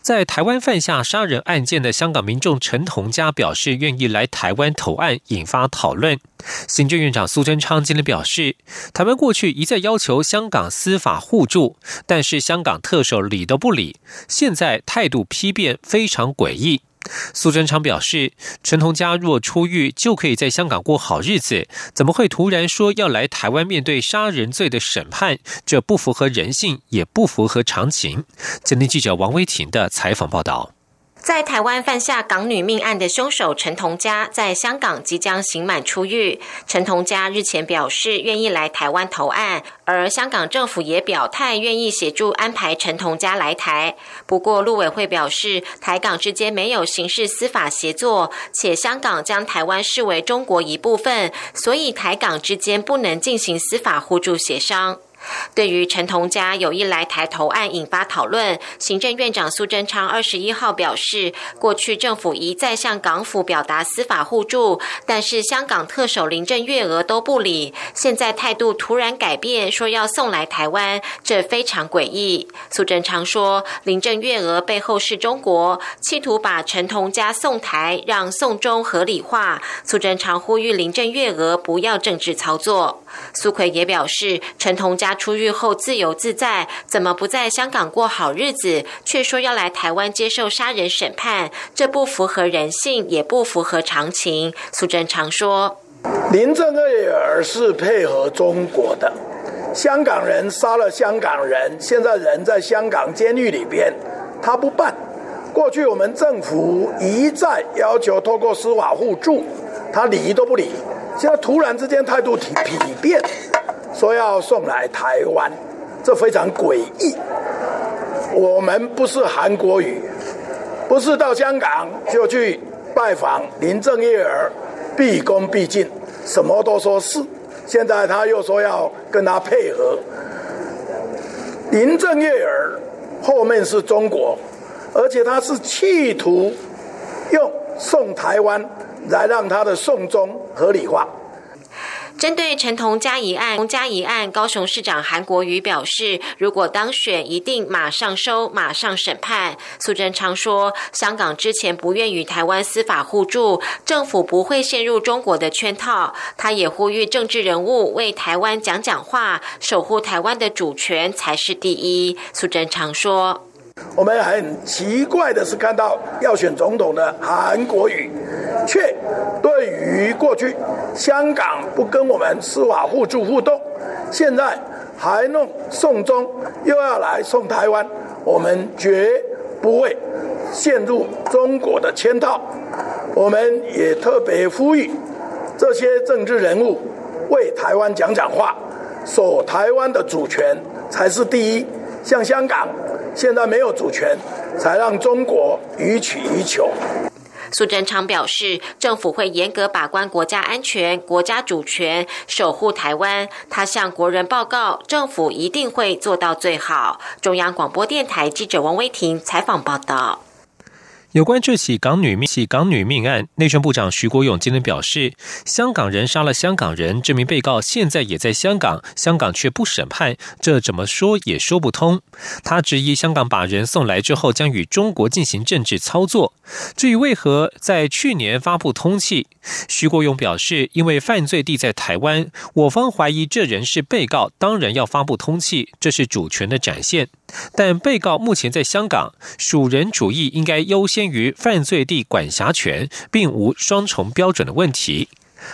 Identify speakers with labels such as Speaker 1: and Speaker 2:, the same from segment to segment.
Speaker 1: 在台湾犯下杀人案件的香港民众陈同佳表示愿意来台湾投案，引发讨论。行政院长苏贞昌今天表示，台湾过去一再要求香港司法互助，但是香港特首理都不理，现在态度批变，非常诡异。苏贞昌表示，陈同佳若出狱，就可以在香港过好日子，怎么会突然说要来台湾面对杀人罪的审判？这不符合人性，也不符合常情。今天记者王威婷的采访报道。
Speaker 2: 在台湾犯下港女命案的凶手陈同佳，在香港即将刑满出狱。陈同佳日前表示愿意来台湾投案，而香港政府也表态愿意协助安排陈同佳来台。不过，陆委会表示，台港之间没有刑事司法协作，且香港将台湾视为中国一部分，所以台港之间不能进行司法互助协商。对于陈同佳有意来台投案引发讨论，行政院长苏贞昌二十一号表示，过去政府一再向港府表达司法互助，但是香港特首林郑月娥都不理，现在态度突然改变，说要送来台湾，这非常诡异。苏贞昌说，林郑月娥背后是中国，企图把陈同佳送台，让送中合理化。苏贞昌呼吁林郑月娥不要政治操作。苏奎也表示，陈同佳。出狱后自由自在，怎么不在香港过好日子，却说要来台湾接受杀人审判？这不符合人性，也不符合常情。苏贞昌说：“林郑月娥是配合中国的，香港人杀了香港人，现在人在香港监狱里边，他不办。过去我们政府一再要求透过司法互助，他理都不理。现在突然之间态度体体变。”说要送来台湾，这非常诡异。我们不是韩国语，不是到香港就去拜访林郑月娥，毕恭毕敬，什么都说是。现在他又说要跟他配合，林郑月娥后面是中国，而且他是企图用送台湾来让他的送终合理化。针对陈同佳一案，同佳一案，高雄市长韩国瑜表示，如果当选，一定马上收，马上审判。苏贞昌说，香港之前不愿与台湾司法互助，政府不会陷入中国的圈套。他也呼吁政治人物为台湾讲讲话，守护台湾的主权才是第一。苏贞昌说。我们很奇怪的是，看到要选总统的韩国瑜，却对于过去香港不跟我们司法互助互动，现在还弄送中，又要来送台湾，我们绝不会陷入中国的圈套。我们也特别呼吁这些政治人物为台湾讲讲话，守台湾的主权才是第一。像香港。现在没有主权，才让中国予取予求。苏贞昌表示，政府会严格把关国家安全、国家主权，守护台湾。他向国人报告，政府一定会做到最好。中央广播电台记者王威婷采访报道。
Speaker 1: 有关这起港女命起港女命案，内政部长徐国勇今天表示，香港人杀了香港人，这名被告现在也在香港，香港却不审判，这怎么说也说不通。他质疑香港把人送来之后，将与中国进行政治操作。至于为何在去年发布通缉，徐国勇表示，因为犯罪地在台湾，我方怀疑这人是被告，当然要发布通缉，这是主权的展现。但被告目前在香港，属人主义应该优先于犯罪地管辖权，并无双重标准的问题。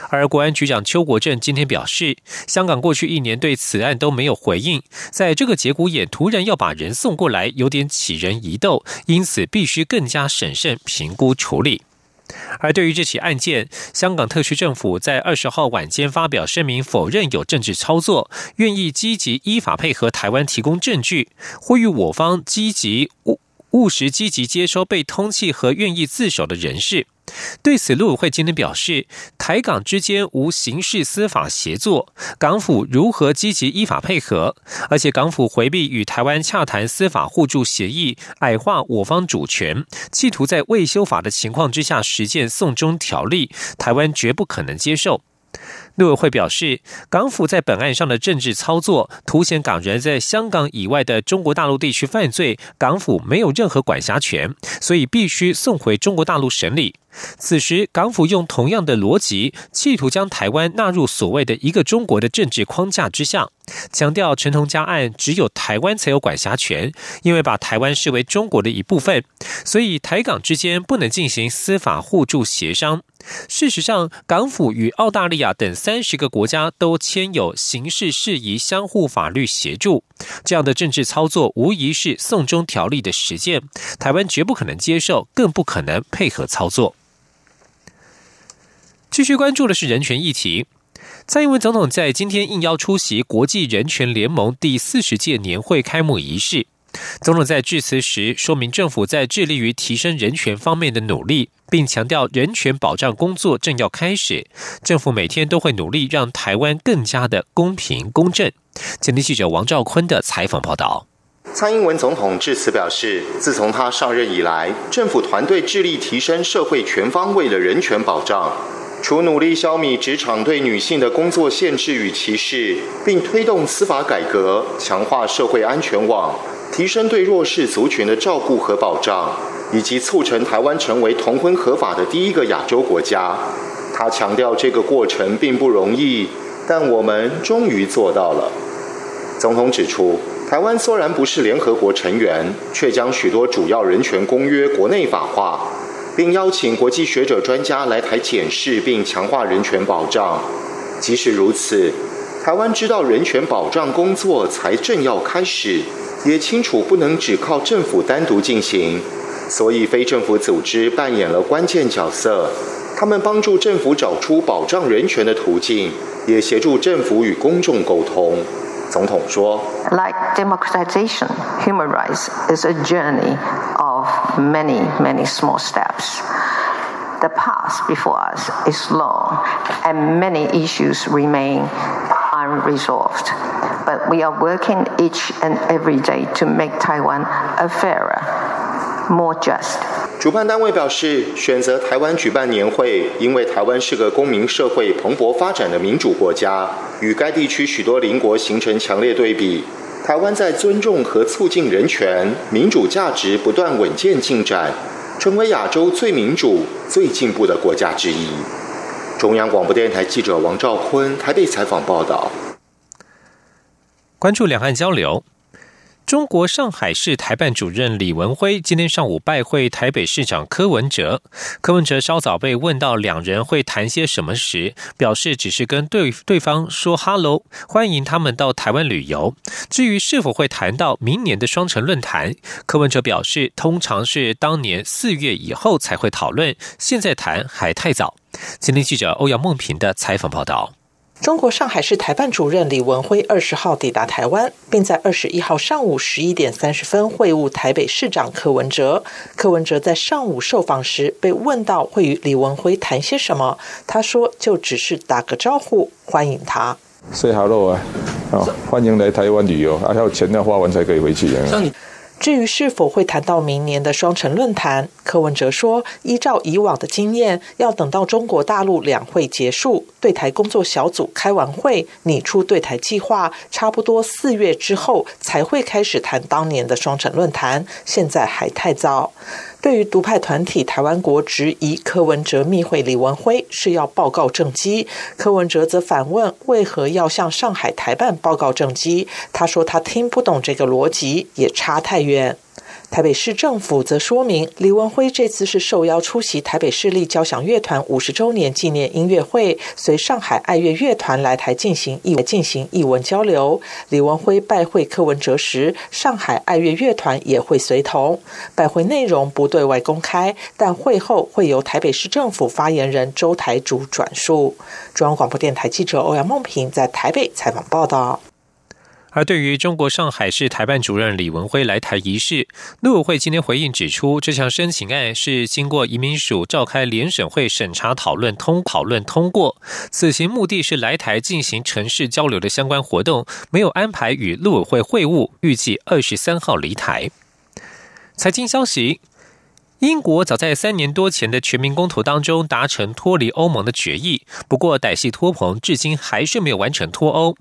Speaker 1: 而国安局长邱国正今天表示，香港过去一年对此案都没有回应，在这个节骨眼突然要把人送过来，有点起人疑窦，因此必须更加审慎评估处理。而对于这起案件，香港特区政府在二十号晚间发表声明，否认有政治操作，愿意积极依法配合台湾提供证据，呼吁我方积极务实积极接收被通缉和愿意自首的人士。对此，陆委会今天表示，台港之间无刑事司法协作，港府如何积极依法配合？而且港府回避与台湾洽谈司法互助协议，矮化我方主权，企图在未修法的情况之下实践送中条例，台湾绝不可能接受。陆委会表示，港府在本案上的政治操作，凸显港人在香港以外的中国大陆地区犯罪，港府没有任何管辖权，所以必须送回中国大陆审理。此时，港府用同样的逻辑，企图将台湾纳入所谓的一个中国的政治框架之下，强调陈同佳案只有台湾才有管辖权，因为把台湾视为中国的一部分，所以台港之间不能进行司法互助协商。事实上，港府与澳大利亚等三十个国家都签有刑事事宜相互法律协助，这样的政治操作无疑是送中条例的实践。台湾绝不可能接受，更不可能配合操作。继续关注的是人权议题，蔡英文总统在今天应邀出席国际人权联盟第四十届年会开幕仪式。总统在致辞时说明，政府在致力于提升人权方面的努力，并强调人权保障工作正要开始。政府每天都会努力让台湾更加的公平公正。前天记者王兆坤的采访报道。
Speaker 3: 蔡英文总统致辞表示，自从他上任以来，政府团队致力提升社会全方位的人权保障，除努力消弭职场对女性的工作限制与歧视，并推动司法改革，强化社会安全网。提升对弱势族群的照顾和保障，以及促成台湾成为同婚合法的第一个亚洲国家。他强调，这个过程并不容易，但我们终于做到了。总统指出，台湾虽然不是联合国成员，却将许多主要人权公约国内法化，并邀请国际学者专家来台检视并强化人权保障。即使如此，台湾知道人权保障工作才正要开始。也清楚不能只靠政府单独进行，所以非政府组织扮演了关键角色。他们帮助政府找出保障人权的途径，也协助政府与公众沟通。总统说
Speaker 4: ：“Like democratization, human rights is a journey of many, many small steps. The path before us is long, and many issues remain unresolved.” But we are working each and every day to make Taiwan a fairer, more just.
Speaker 3: 主办单位表示，选择台湾举办年会，因为台湾是个公民社会蓬勃发展的民主国家，与该地区许多邻国形成强烈对比。台湾在尊重和促进人权、民主价值不断稳健进展，成为亚洲最民主、最进步的国家之一。中央广播电台记者王兆坤台北采访报道。
Speaker 1: 关注两岸交流，中国上海市台办主任李文辉今天上午拜会台北市长柯文哲。柯文哲稍早被问到两人会谈些什么时，表示只是跟对对方说 “hello”，欢迎他们到台湾旅游。至于是否会谈到明年的双城论坛，柯文哲表示，通常是当年四月以后才会讨论，现在谈还太早。今天记者欧阳梦平的采访报道。
Speaker 5: 中国上海市台办主任李文辉二十号抵达台湾，并在二十一号上午十一点三十分会晤台北市长柯文哲。柯文哲在上午受访时被问到会与李文辉谈些什么，他说就只是打个招呼，欢迎他。
Speaker 6: Say hello 啊，哦，欢迎来台湾旅游，还要钱要花完才可以回去。
Speaker 5: 至于是否会谈到明年的双城论坛，柯文哲说，依照以往的经验，要等到中国大陆两会结束，对台工作小组开完会，拟出对台计划，差不多四月之后才会开始谈当年的双城论坛，现在还太早。对于独派团体台湾国质疑柯文哲密会李文辉是要报告政绩，柯文哲则反问为何要向上海台办报告政绩？他说他听不懂这个逻辑，也差太远。台北市政府则说明，李文辉这次是受邀出席台北市立交响乐团五十周年纪念音乐会，随上海爱乐乐团来台进行艺进行艺文交流。李文辉拜会柯文哲时，上海爱乐乐团也会随同。拜会内容不对外公开，但会后会由台北市政府发言人周台主转述。中央广播电台记者欧阳梦平在台北采访报道。
Speaker 1: 而对于中国上海市台办主任李文辉来台一事，陆委会今天回应指出，这项申请案是经过移民署召开联审会审查讨论通讨论通过，此行目的是来台进行城市交流的相关活动，没有安排与陆委会会晤，预计二十三号离台。财经消息。英国早在三年多前的全民公投当中达成脱离欧盟的决议，不过歹戏托棚，至今还是没有完成脱欧。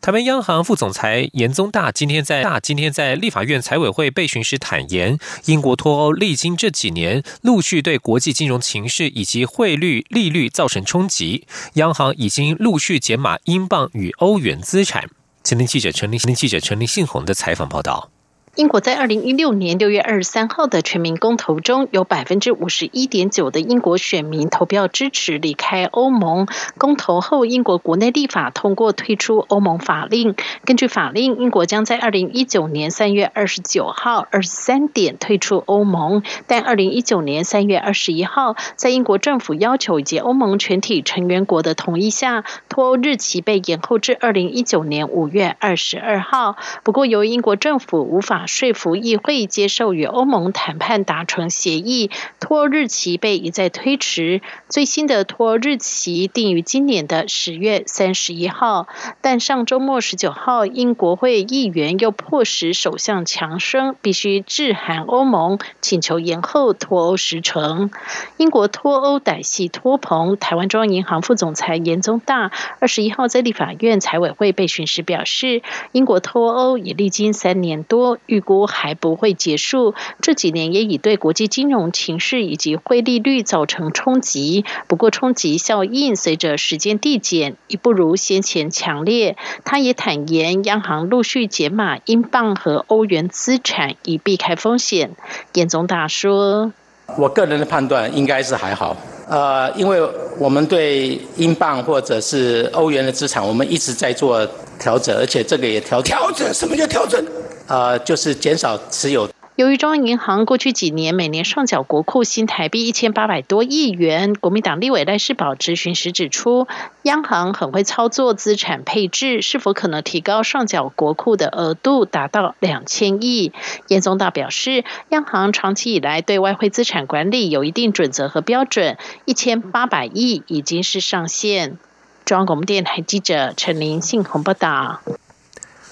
Speaker 1: 台湾央行副总裁严宗大今天在大今天在立法院财委会备询时坦言，英国脱欧历经这几年陆续对国际金融情势以及汇率利率造成冲击，央行已经陆续减码英镑与欧元资产。前天记者陈立新记者陈林信宏的采访报道。
Speaker 7: 英国在二零一六年六月二十三号的全民公投中，有百分之五十一点九的英国选民投票支持离开欧盟。公投后，英国国内立法通过退出欧盟法令。根据法令，英国将在二零一九年三月二十九号二十三点退出欧盟。但二零一九年三月二十一号，在英国政府要求以及欧盟全体成员国的同意下，脱欧日期被延后至二零一九年五月二十二号。不过，由于英国政府无法说服议会接受与欧盟谈判达成协议，脱欧日期被一再推迟。最新的脱欧日期定于今年的十月三十一号。但上周末十九号，英国会议员又迫使首相强生必须致函欧盟，请求延后脱欧时程。英国脱欧歹戏拖棚，台湾中央银行副总裁严宗大二十一号在立法院财委会被询时表示，英国脱欧已历经三年多。预估还不会结束，这几年也已对国际金融情势以及汇利率造成冲击。不过，冲击效应随着时间递减，已不如先前强烈。他也坦言，央行陆续减码英镑和欧元资产，以避开风险。严总大说：“
Speaker 8: 我个人的判断应该是还好，呃，因为我们对英镑或者是欧元的资产，我们一直在做调整，而且这个也调
Speaker 9: 调整。什么叫调整？”
Speaker 8: 呃，就是减少持有。
Speaker 7: 由于中央银行过去几年每年上缴国库新台币一千八百多亿元，国民党立委赖世宝质询时指出，央行很会操作资产配置，是否可能提高上缴国库的额度达到两千亿？严宗大表示，央行长期以来对外汇资产管理有一定准则和标准，一千八百亿已经是上限。中央广播电台记者陈琳信鸿报道。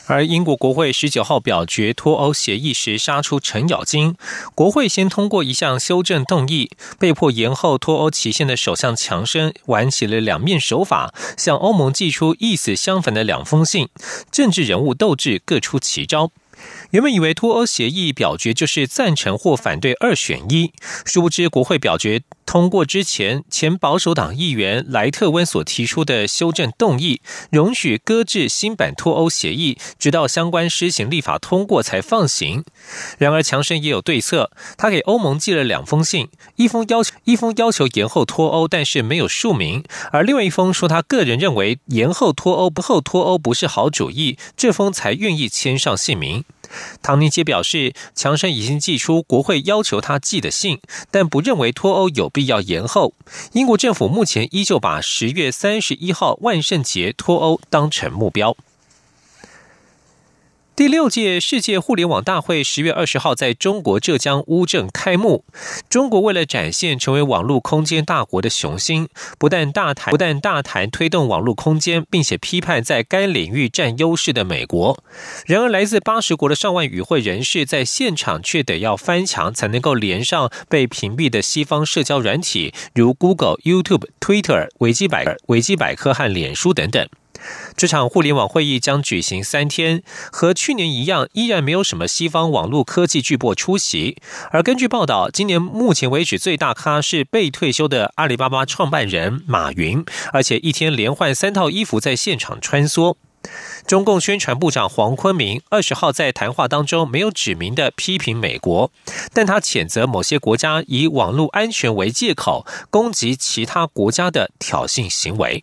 Speaker 1: 而英国国会十九号表决脱欧协议时，杀出程咬金。国会先通过一项修正动议，被迫延后脱欧期限的首相强生玩起了两面手法，向欧盟寄出意思相反的两封信，政治人物斗志各出奇招。原本以为脱欧协议表决就是赞成或反对二选一，殊不知国会表决通过之前，前保守党议员莱特温所提出的修正动议，容许搁置新版脱欧协议，直到相关施行立法通过才放行。然而强生也有对策，他给欧盟寄了两封信，一封要求一封要求延后脱欧，但是没有署名；而另外一封说他个人认为延后脱欧不后脱欧不是好主意，这封才愿意签上姓名。唐宁杰表示，强生已经寄出国会要求他寄的信，但不认为脱欧有必要延后。英国政府目前依旧把十月三十一号万圣节脱欧当成目标。第六届世界互联网大会十月二十号在中国浙江乌镇开幕。中国为了展现成为网络空间大国的雄心，不但大谈不但大谈推动网络空间，并且批判在该领域占优势的美国。然而，来自八十国的上万与会人士在现场却得要翻墙才能够连上被屏蔽的西方社交软体，如 Google、YouTube、Twitter、维基百、维基百科和脸书等等。这场互联网会议将举行三天，和去年一样，依然没有什么西方网络科技巨擘出席。而根据报道，今年目前为止最大咖是被退休的阿里巴巴创办人马云，而且一天连换三套衣服在现场穿梭。中共宣传部长黄坤明二十号在谈话当中没有指明的批评美国，但他谴责某些国家以网络安全为借口攻击其他国家的挑衅行为。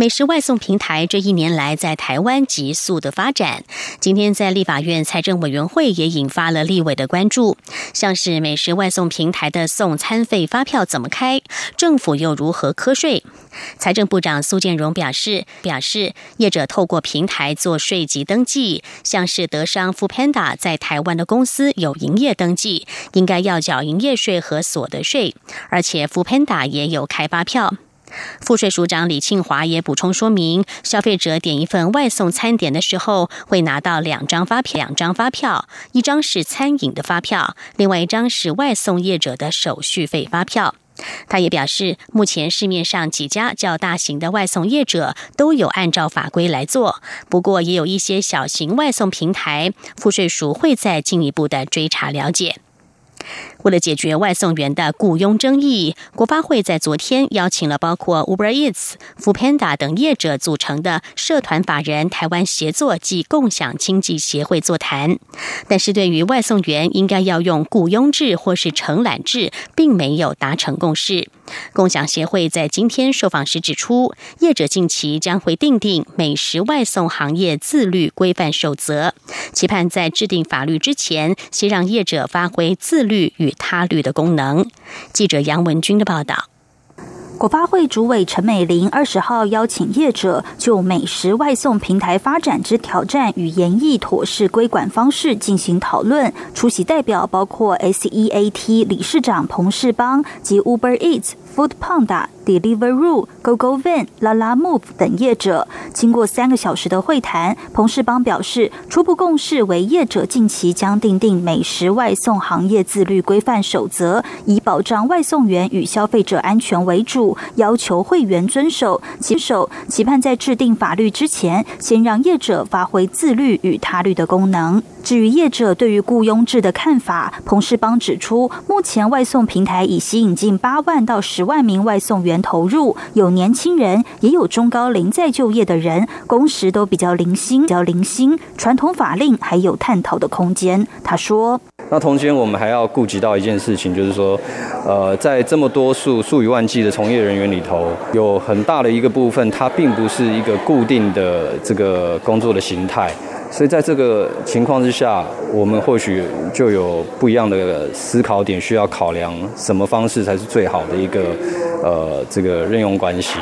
Speaker 9: 美食外送平台这一年来在台湾急速的发展，今天在立法院财政委员会也引发了立委的关注，像是美食外送平台的送餐费发票怎么开，政府又如何瞌税？财政部长苏建荣表示，表示业者透过平台做税籍登记，像是德商 f Panda 在台湾的公司有营业登记，应该要缴营业税和所得税，而且 f Panda 也有开发票。副税署长李庆华也补充说明，消费者点一份外送餐点的时候，会拿到两张发票，两张发票，一张是餐饮的发票，另外一张是外送业者的手续费发票。他也表示，目前市面上几家较大型的外送业者都有按照法规来做，不过也有一些小型外送平台，副税署会再进一步的追查了解。为了解决外送员的雇佣争议，国发会在昨天邀请了包括 Uber Eats、f o o p a n d a 等业者组成的社团法人台湾协作及共享经济协会座谈。但是，对于外送员应该要用雇佣制或是承揽制，并没有达成共识。共享协会在今天受访时指出，业者近期将会订定美食外送行业自律规范守则，期盼在制定法律之前，先让业者发挥自律与他律的功能。记者杨文军的报道。
Speaker 10: 国发会主委陈美玲二十号邀请业者就美食外送平台发展之挑战与研议妥适规管方式进行讨论。出席代表包括 SEAT 理事长彭世邦及 Uber Eats。Food Panda、Deliveroo、GoGoVan、Lalamove 等业者，经过三个小时的会谈，彭世邦表示，初步共识为业者近期将订定美食外送行业自律规范守则，以保障外送员与消费者安全为主，要求会员遵守。遵守，期盼在制定法律之前，先让业者发挥自律与他律的功能。至于业者对于雇佣制的看法，彭世邦指出，目前外送平台已吸引近八万到十万名外送员投入，有年轻人，也有中高龄在就业的人，工时都比较零星，比较零星。传统法令还有探讨的空间。他说：“
Speaker 11: 那同时，我们还要顾及到一件事情，就是说，呃，在这么多数数以万计的从业人员里头，有很大的一个部分，它并不是一个固定的这个工作的形态。”所以在这个情况之下，我们或许就有不一样的思考点，需要考量什么方式才是最好的一个呃这个任用关系。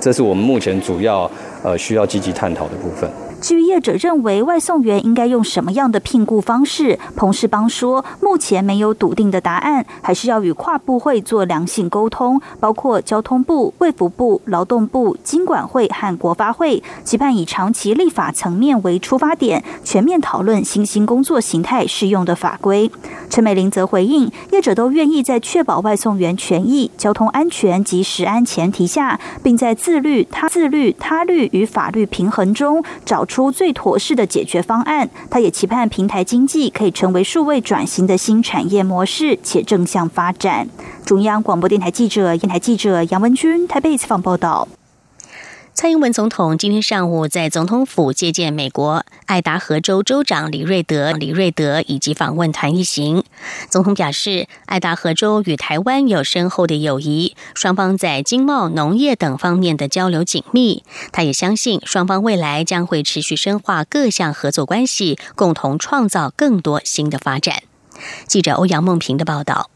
Speaker 11: 这是我们目前主要呃需要积极探讨的部分。
Speaker 10: 至于业者认为外送员应该用什么样的聘雇方式，彭世邦说，目前没有笃定的答案，还是要与跨部会做良性沟通，包括交通部、卫福部、劳动部、经管会和国发会，期盼以长期立法层面为出发点，全面讨论新兴工作形态适用的法规。陈美玲则回应，业者都愿意在确保外送员权益、交通安全及食安前提下，并在自律、他自律、他律与法律平衡中找。出最妥适的解决方案，他也期盼平台经济可以成为数位转型的新产业模式，且正向发展。中央广播电台记者、电台记者杨文君台北采访报道。
Speaker 9: 蔡英文总统今天上午在总统府接见美国爱达荷州州长李瑞德，李瑞德以及访问团一行。总统表示，爱达荷州与台湾有深厚的友谊，双方在经贸、农业等方面的交流紧密。他也相信，双方未来将会持续深化各项合作关系，共同创造更多新的发展。记者欧阳梦平的报道。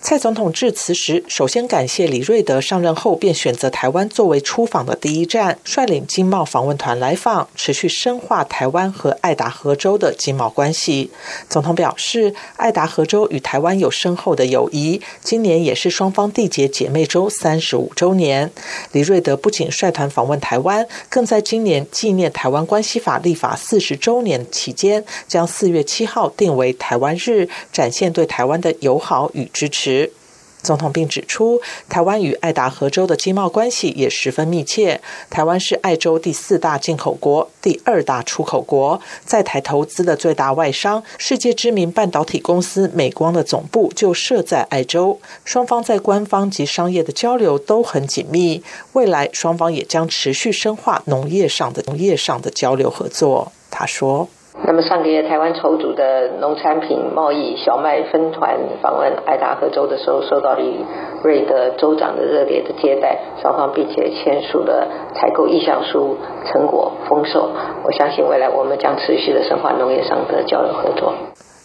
Speaker 5: 蔡总统致辞时，首先感谢李瑞德上任后便选择台湾作为出访的第一站，率领经贸访问团来访，持续深化台湾和爱达荷州的经贸关系。总统表示，爱达荷州与台湾有深厚的友谊，今年也是双方缔结姐妹州三十五周年。李瑞德不仅率团访问台湾，更在今年纪念台湾关系法立法四十周年期间，将四月七号定为台湾日，展现对台湾的友好与支持。总统并指出，台湾与爱达荷州的经贸关系也十分密切。台湾是爱州第四大进口国、第二大出口国，在台投资的最大外商、世界知名半导体公司美光的总部就设在爱州。双方在官方及商业的交流都很紧密，未来双方也将持续深化农业上的农业上的交流合作。他说。
Speaker 12: 那么上个月台湾筹组的农产品贸易小麦分团访问爱达荷州的时候，受到了瑞德州长的热烈的接待，双方并且签署了采购意向书，成果丰硕。我相信未来我们将持续的深化农业上的交流合作。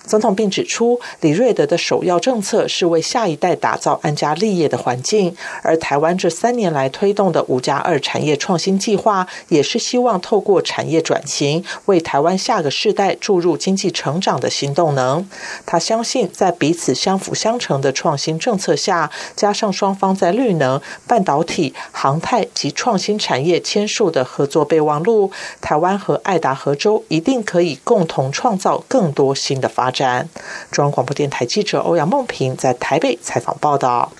Speaker 5: 总统并指出，李瑞德的首要政策是为下一代打造安家立业的环境，而台湾这三年来推动的“五加二”产业创新计划，也是希望透过产业转型，为台湾下个世代注入经济成长的新动能。他相信，在彼此相辅相成的创新政策下，加上双方在绿能、半导体、航太及创新产业签署的合作备忘录，台湾和爱达荷州一定可以共同创造更多新的发展。展。中央广播电台记者欧阳梦萍在台北采访报道。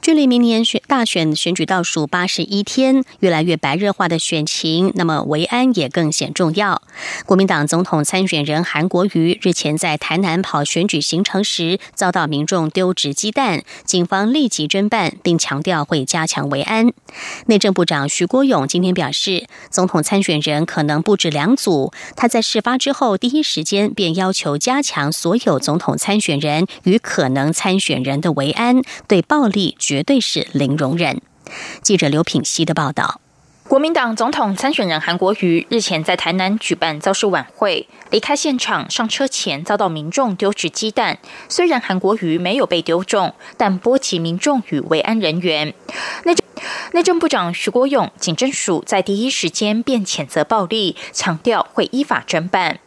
Speaker 9: 距离明年选大选选举倒数八十一天，越来越白热化的选情，那么维安也更显重要。国民党总统参选人韩国瑜日前在台南跑选举行程时，遭到民众丢掷鸡蛋，警方立即侦办，并强调会加强维安。内政部长徐国勇今天表示，总统参选人可能不止两组，他在事发之后第一时间便要求加强所有总统参选人与可能参选人的维安，对暴力。绝对是零容忍。记者刘品熙的报道：
Speaker 13: 国民党总统参选人韩国瑜日前在台南举办造势晚会，离开现场上车前遭到民众丢掷鸡蛋。虽然韩国瑜没有被丢中，但波及民众与维安人员。内政内政部长徐国勇、警政署在第一时间便谴责暴力，强调会依法侦办。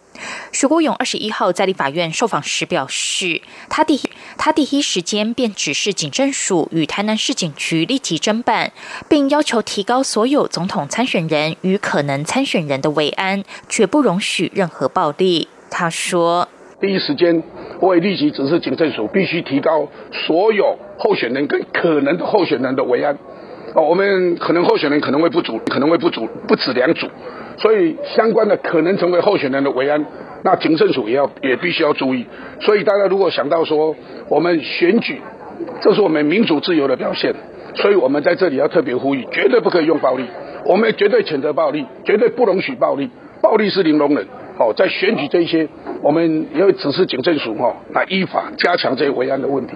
Speaker 13: 徐国勇二十一号在立法院受访时表示，他第他第一时间便指示警政署与台南市警局立即侦办，并要求提高所有总统参选人与可能参选人的维安，绝不容许任何暴力。他说：“
Speaker 14: 第一时间我也立即指示警政署必须提高所有候选人跟可能的候选人的维安。哦，我们可能候选人可能会不足，可能会不足，不止两组。”所以相关的可能成为候选人的维安，那警政署也要也必须要注意。所以大家如果想到说我们选举，这是我们民主自由的表现，所以我们在这里要特别呼吁，绝对不可以用暴力，我们绝对谴责暴力，绝对不容许暴力，暴力是零容忍。哦，在选举这些，我们也会指示警政署哈来依法加强这些维安的问题。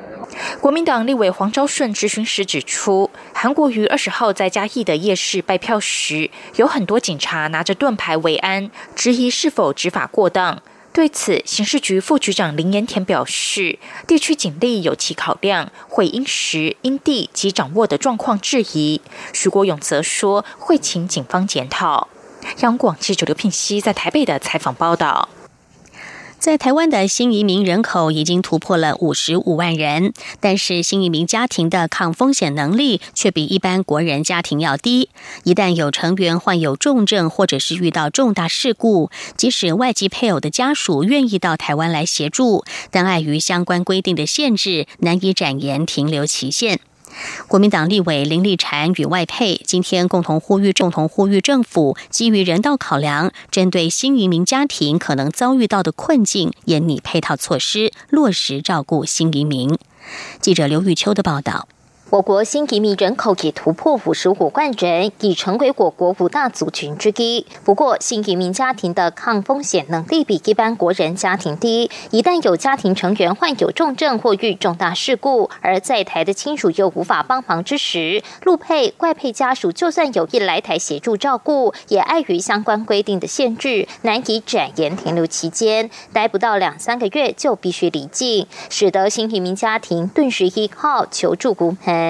Speaker 13: 国民党立委黄昭顺质询时指出，韩国瑜二十号在嘉义的夜市拜票时，有很多警察拿着盾牌维安，质疑是否执法过当。对此，刑事局副局长林延田表示，地区警力有其考量，会因时因地及掌握的状况质疑。徐国勇则说，会请警方检讨。央广记者刘聘熙在台北的采访报道。
Speaker 9: 在台湾的新移民人口已经突破了五十五万人，但是新移民家庭的抗风险能力却比一般国人家庭要低。一旦有成员患有重症，或者是遇到重大事故，即使外籍配偶的家属愿意到台湾来协助，但碍于相关规定的限制，难以展延停留期限。国民党立委林立禅与外配今天共同呼吁，共同呼吁政府基于人道考量，针对新移民家庭可能遭遇到的困境，严拟配套措施，落实照顾新移民。记者刘玉秋的报道。
Speaker 15: 我国新移民人口已突破五十五万人，已成为我国五大族群之一。不过，新移民家庭的抗风险能力比一般国人家庭低。一旦有家庭成员患有重症或遇重大事故，而在台的亲属又无法帮忙之时，陆配、外配家属就算有意来台协助照顾，也碍于相关规定的限制，难以展延停留期间，待不到两三个月就必须离境，使得新移民家庭顿时依靠求助无门。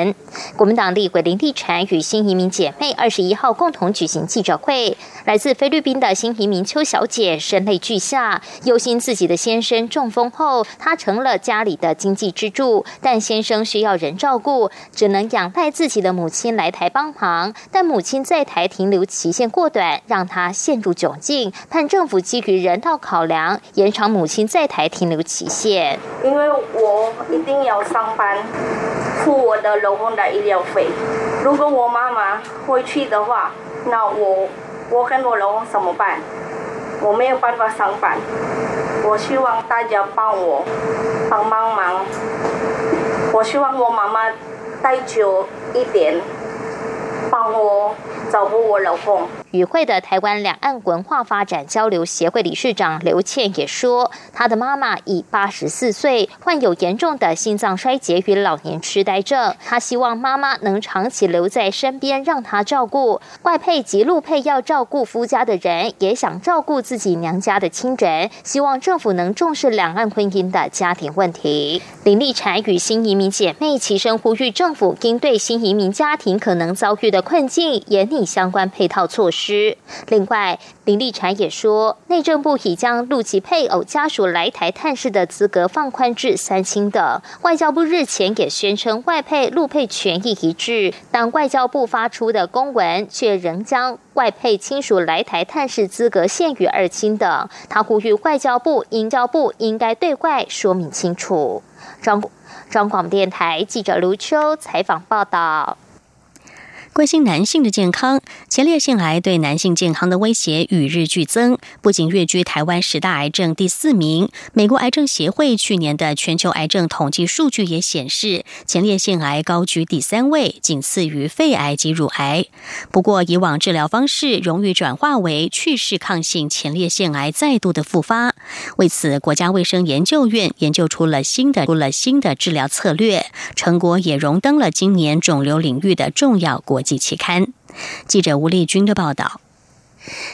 Speaker 15: 国民党立委林立婵与新移民姐妹二十一号共同举行记者会。来自菲律宾的新移民邱小姐声泪俱下，忧心自己的先生中风后，她成了家里的经济支柱，但先生需要人照顾，只能仰赖自己的母亲来台帮忙。但母亲在台停留期限过短，让她陷入窘境，盼政府基于人道考量，延长母亲在台停留期限。
Speaker 16: 因为我一定要上班。付我的老公的医疗费。如果我妈妈回去的话，那我我跟我老公怎么办？我没有办法上班。我希望大家帮我帮帮忙。我希望我妈妈待久一点，帮我照顾我老公。
Speaker 15: 与会的台湾两岸文化发展交流协会理事长刘倩也说，她的妈妈已八十四岁，患有严重的心脏衰竭与老年痴呆症。她希望妈妈能长期留在身边，让她照顾。外配及陆配要照顾夫家的人，也想照顾自己娘家的亲人，希望政府能重视两岸婚姻的家庭问题。林立婵与新移民姐妹齐声呼吁政府应对新移民家庭可能遭遇的困境，严拟相关配套措施。另外，林立婵也说，内政部已将陆籍配偶家属来台探视的资格放宽至三亲等。外交部日前也宣称外配陆配权益一致，但外交部发出的公文却仍将外配亲属来台探视资格限于二亲等。他呼吁外交部、营交部应该对外说明清楚。张中广电台记者卢秋采访报道。
Speaker 9: 关心男性的健康，前列腺癌对男性健康的威胁与日俱增，不仅跃居台湾十大癌症第四名，美国癌症协会去年的全球癌症统计数据也显示，前列腺癌高居第三位，仅次于肺癌及乳癌。不过，以往治疗方式容易转化为去势抗性前列腺癌再度的复发。为此，国家卫生研究院研究出了新的出了新的治疗策略，成果也荣登了今年肿瘤领域的重要国。及期刊，记者吴丽君的报道。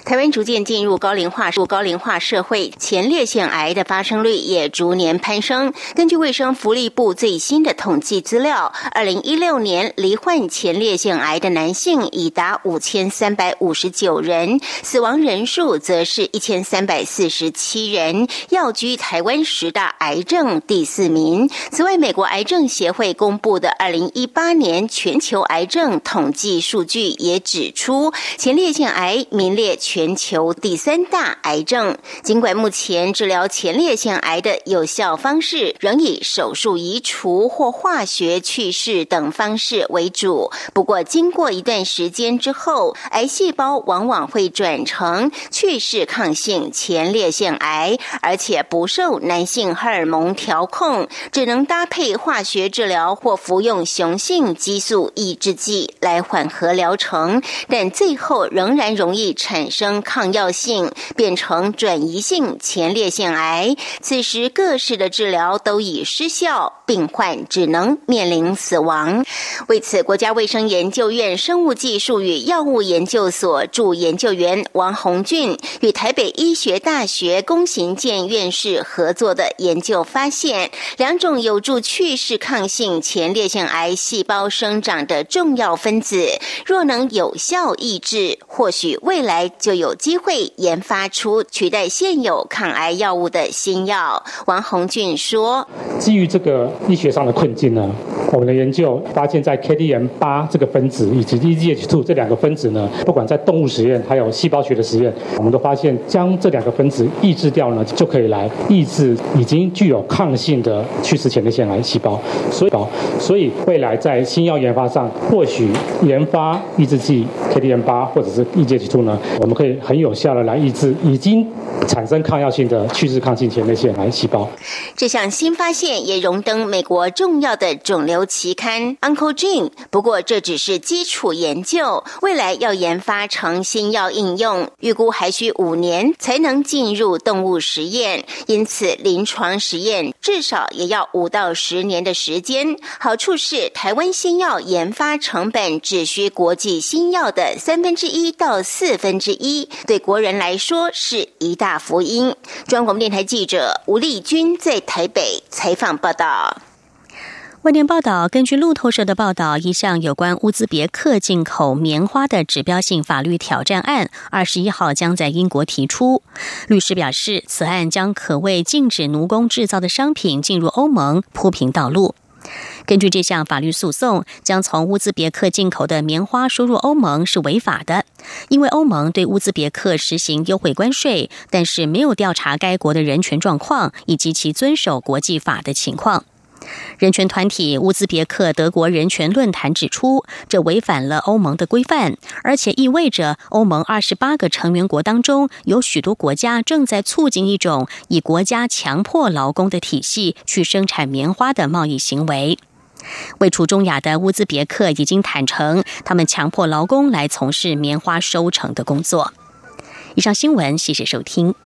Speaker 17: 台湾逐渐进入高龄化，高龄化社会，前列腺癌的发生率也逐年攀升。根据卫生福利部最新的统计资料，二零一六年罹患前列腺癌的男性已达五千三百五十九人，死亡人数则是一千三百四十七人，要居台湾十大癌症第四名。此外，美国癌症协会公布的二零一八年全球癌症统计数据也指出，前列腺癌名列。列全球第三大癌症。尽管目前治疗前列腺癌的有效方式仍以手术移除或化学去世等方式为主，不过经过一段时间之后，癌细胞往往会转成去世抗性前列腺癌，而且不受男性荷尔蒙调控，只能搭配化学治疗或服用雄性激素抑制剂来缓和疗程，但最后仍然容易产。产生抗药性，变成转移性前列腺癌。此时各式的治疗都已失效，病患只能面临死亡。为此，国家卫生研究院生物技术与药物研究所助研究员王红俊与台北医学大学龚行健院士合作的研究发现，两种有助去势抗性前列腺癌细胞生长的重要分子，若能有效抑制，或许未来。就有机会研发出取代现有抗癌药物的新药。王宏俊说：“
Speaker 18: 基于这个医学上的困境呢，我们的研究发现，在 KDM 八这个分子以及 EZH2 这两个分子呢，不管在动物实验还有细胞学的实验，我们都发现将这两个分子抑制掉呢，就可以来抑制已经具有抗性的去世前列腺癌细胞。所以，所以未来在新药研发上，或许研发抑制剂 KDM 八或者是 EZH2 呢？”我们可以很有效的来抑制已经产生抗药性的去势抗性前列腺癌细胞。
Speaker 17: 这项新发现也荣登美国重要的肿瘤期刊《Uncle Gene》。不过这只是基础研究，未来要研发成新药应用，预估还需五年才能进入动物实验。因此，临床实验至少也要五到十年的时间。好处是，台湾新药研发成本只需国际新药的三分之一到四分。之一，对国人来说是一大福音。中央广播电台记者吴丽君在台北采访报道。
Speaker 9: 外电报道，根据路透社的报道，一项有关乌兹别克进口棉花的指标性法律挑战案，二十一号将在英国提出。律师表示，此案将可为禁止奴工制造的商品进入欧盟铺平道路。根据这项法律诉讼，将从乌兹别克进口的棉花输入欧盟是违法的，因为欧盟对乌兹别克实行优惠关税，但是没有调查该国的人权状况以及其遵守国际法的情况。人权团体乌兹别克德国人权论坛指出，这违反了欧盟的规范，而且意味着欧盟二十八个成员国当中有许多国家正在促进一种以国家强迫劳工的体系去生产棉花的贸易行为。位处中亚的乌兹别克已经坦诚，他们强迫劳工来从事棉花收成的工作。以上新闻，谢谢收听。